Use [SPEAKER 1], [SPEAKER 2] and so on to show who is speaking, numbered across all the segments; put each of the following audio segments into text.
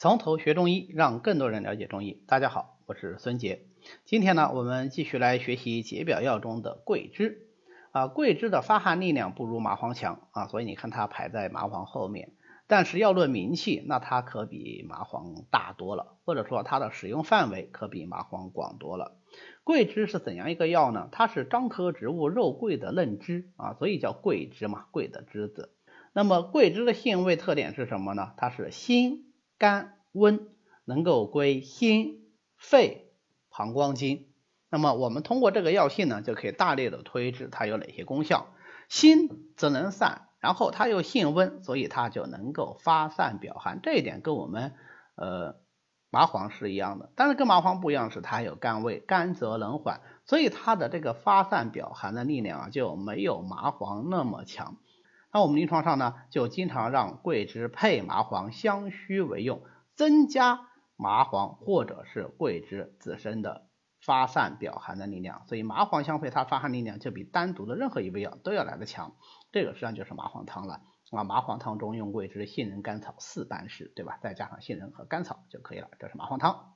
[SPEAKER 1] 从头学中医，让更多人了解中医。大家好，我是孙杰。今天呢，我们继续来学习解表药中的桂枝。啊，桂枝的发汗力量不如麻黄强啊，所以你看它排在麻黄后面。但是要论名气，那它可比麻黄大多了，或者说它的使用范围可比麻黄广多了。桂枝是怎样一个药呢？它是樟科植物肉桂的嫩枝啊，所以叫桂枝嘛，桂的枝子。那么桂枝的性味特点是什么呢？它是辛。肝温能够归心、肺、膀胱经。那么我们通过这个药性呢，就可以大力的推知它有哪些功效。心则能散，然后它又性温，所以它就能够发散表寒。这一点跟我们呃麻黄是一样的，但是跟麻黄不一样是它有甘味，甘则能缓，所以它的这个发散表寒的力量啊就没有麻黄那么强。那我们临床上呢，就经常让桂枝配麻黄相须为用，增加麻黄或者是桂枝自身的发散表寒的力量。所以麻黄相配，它发汗力量就比单独的任何一味药都要来的强。这个实际上就是麻黄汤了啊。麻黄汤中用桂枝、杏仁、甘草四般式，对吧？再加上杏仁和甘草就可以了，这是麻黄汤，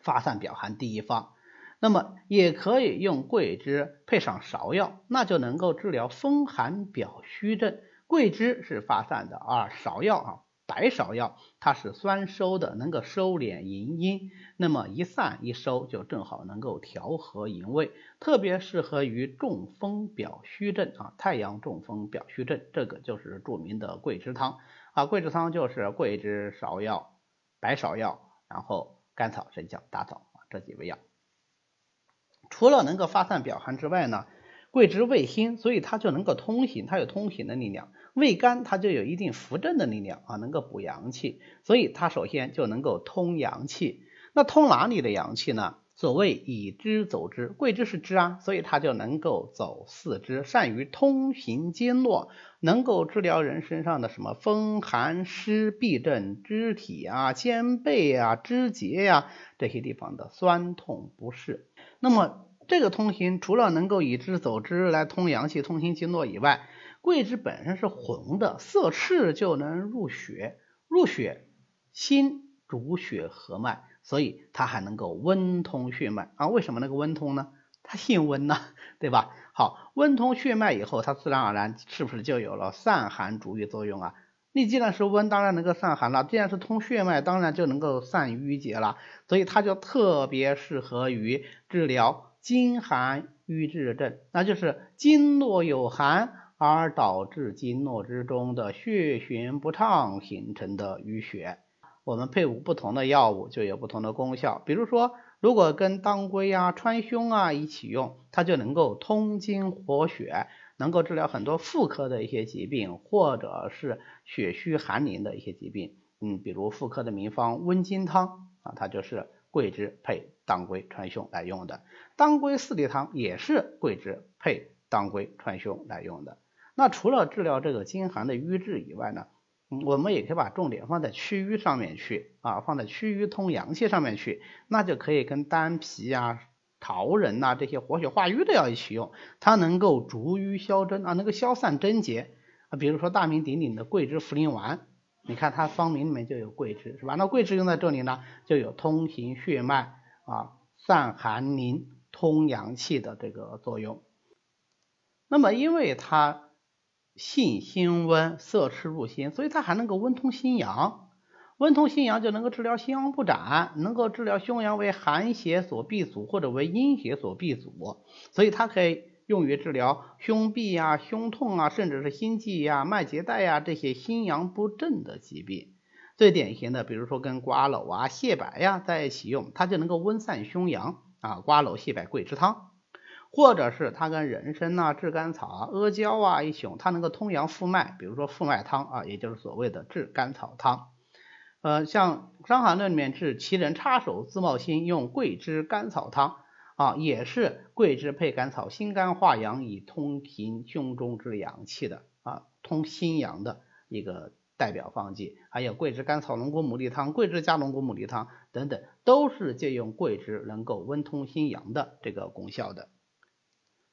[SPEAKER 1] 发散表寒第一方。那么也可以用桂枝配上芍药，那就能够治疗风寒表虚症。桂枝是发散的啊，芍药啊，白芍药它是酸收的，能够收敛营阴。那么一散一收就正好能够调和营卫，特别适合于中风表虚症啊，太阳中风表虚症，这个就是著名的桂枝汤啊。桂枝汤就是桂枝、芍药、白芍药，然后甘草、生姜、大枣啊这几味药。除了能够发散表寒之外呢，桂枝味辛，所以它就能够通行，它有通行的力量；味甘，它就有一定扶正的力量啊，能够补阳气，所以它首先就能够通阳气。那通哪里的阳气呢？所谓以枝走之，桂枝是枝啊，所以它就能够走四肢，善于通行经络，能够治疗人身上的什么风寒湿痹症、肢体啊、肩背啊、肢节呀这些地方的酸痛不适。那么这个通行除了能够以枝走之来通阳气、通行经络以外，桂枝本身是红的，色赤就能入血，入血心主血和脉，所以它还能够温通血脉啊。为什么能够温通呢？它性温呢，对吧？好，温通血脉以后，它自然而然是不是就有了散寒逐瘀作用啊？你既然是温，当然能够散寒了；既然是通血脉，当然就能够散瘀结了。所以它就特别适合于治疗经寒瘀滞症，那就是经络有寒而导致经络之中的血循不畅形成的淤血。我们配伍不同的药物就有不同的功效。比如说，如果跟当归啊、川芎啊一起用，它就能够通经活血。能够治疗很多妇科的一些疾病，或者是血虚寒淋的一些疾病。嗯，比如妇科的名方温经汤啊，它就是桂枝配当归、川芎来用的。当归四逆汤也是桂枝配当归、川芎来用的。那除了治疗这个经寒的瘀滞以外呢，我们也可以把重点放在祛瘀上面去啊，放在祛瘀通阳气上面去，那就可以跟丹皮呀。桃仁呐，这些活血化瘀的要一起用，它能够逐瘀消疹啊，能够消散症结啊。比如说大名鼎鼎的桂枝茯苓丸，你看它方名里面就有桂枝，是吧？那桂枝用在这里呢，就有通行血脉啊、散寒凝、通阳气的这个作用。那么因为它性辛温，色赤入心，所以它还能够温通心阳。温通心阳就能够治疗心阳不展，能够治疗胸阳为寒邪所闭阻或者为阴邪所闭阻，所以它可以用于治疗胸痹啊、胸痛啊，甚至是心悸呀、脉结带呀这些心阳不振的疾病。最典型的，比如说跟瓜蒌啊、蟹白呀在一起用，它就能够温散胸阳啊。瓜蒌、蟹白、桂枝汤，或者是它跟人参啊、炙甘草啊、阿胶啊一起用，它能够通阳复脉，比如说复脉汤啊，也就是所谓的炙甘草汤。呃，像《伤寒论》里面治奇人插手自冒心，用桂枝甘草汤啊，也是桂枝配甘草，心肝化阳，以通行胸中之阳气的啊，通心阳的一个代表方剂。还有桂枝甘草龙骨牡蛎汤、桂枝加龙骨牡蛎汤等等，都是借用桂枝能够温通心阳的这个功效的。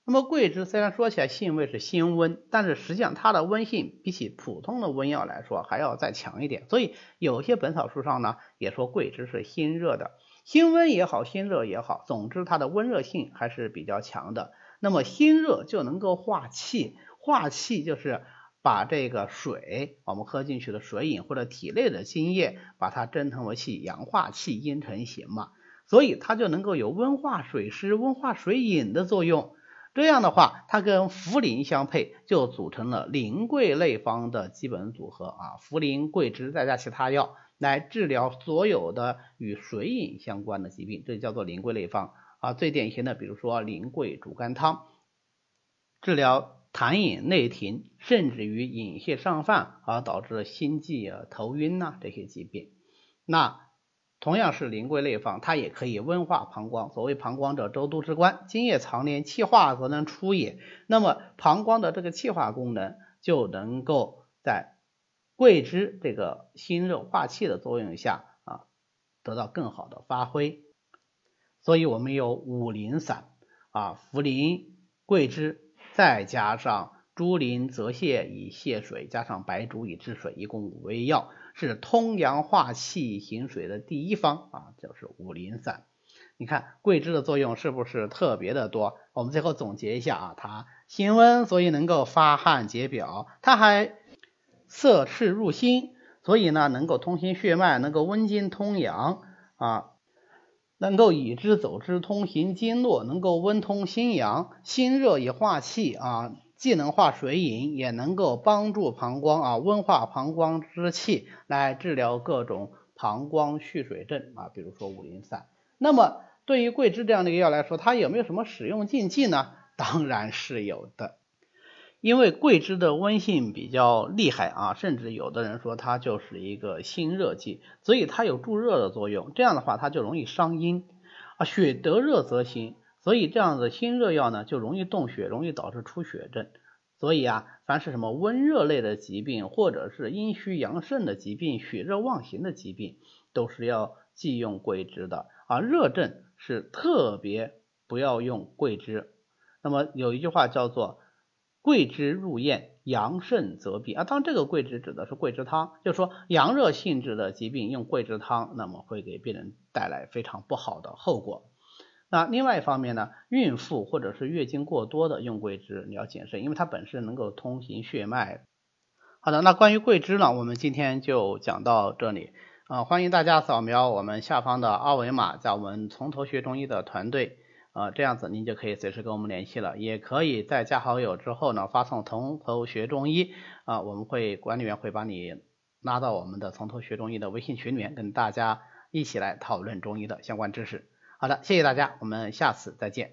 [SPEAKER 1] 那么桂枝虽然说起来性味是辛温，但是实际上它的温性比起普通的温药来说还要再强一点。所以有些本草书上呢也说桂枝是辛热的，辛温也好，辛热也好，总之它的温热性还是比较强的。那么辛热就能够化气，化气就是把这个水我们喝进去的水饮或者体内的津液，把它蒸腾为气，阳化气，阴成形嘛。所以它就能够有温化水湿、温化水饮的作用。这样的话，它跟茯苓相配，就组成了苓桂类方的基本组合啊。茯苓、桂枝再加其他药，来治疗所有的与水饮相关的疾病，这叫做苓桂类方啊。最典型的，比如说苓桂煮甘汤，治疗痰饮内停，甚至于饮泻上犯而导致心悸啊、头晕呐这些疾病。那同样是苓桂类方，它也可以温化膀胱。所谓膀胱者，周都之官，津液藏连，气化则能出也。那么膀胱的这个气化功能就能够在桂枝这个辛热化气的作用下啊，得到更好的发挥。所以我们有五苓散啊，茯苓、桂枝，再加上猪苓、泽泻以泻水，加上白术以治水，一共五味药。是通阳化气行水的第一方啊，就是五苓散。你看桂枝的作用是不是特别的多？我们最后总结一下啊，它辛温，所以能够发汗解表；它还涩赤入心，所以呢能够通心血脉，能够温经通阳啊，能够以之走之，通行经络，能够温通心阳，心热以化气啊。既能化水饮，也能够帮助膀胱啊温化膀胱之气，来治疗各种膀胱蓄水症啊，比如说五苓散。那么对于桂枝这样的一个药来说，它有没有什么使用禁忌呢？当然是有的，因为桂枝的温性比较厉害啊，甚至有的人说它就是一个辛热剂，所以它有助热的作用。这样的话，它就容易伤阴啊，血得热则行。所以这样的辛热药呢，就容易动血，容易导致出血症。所以啊，凡是什么温热类的疾病，或者是阴虚阳盛的疾病、血热妄行的疾病，都是要忌用桂枝的。而热症是特别不要用桂枝。那么有一句话叫做“桂枝入咽，阳盛则痹”。啊，当这个桂枝指的是桂枝汤，就说阳热性质的疾病用桂枝汤，那么会给病人带来非常不好的后果。那另外一方面呢，孕妇或者是月经过多的用桂枝你要谨慎，因为它本身能够通行血脉。好的，那关于桂枝呢，我们今天就讲到这里啊，欢迎大家扫描我们下方的二维码，在我们从头学中医的团队啊，这样子您就可以随时跟我们联系了，也可以在加好友之后呢，发送从头学中医啊，我们会管理员会把你拉到我们的从头学中医的微信群里面，跟大家一起来讨论中医的相关知识。好的，谢谢大家，我们下次再见。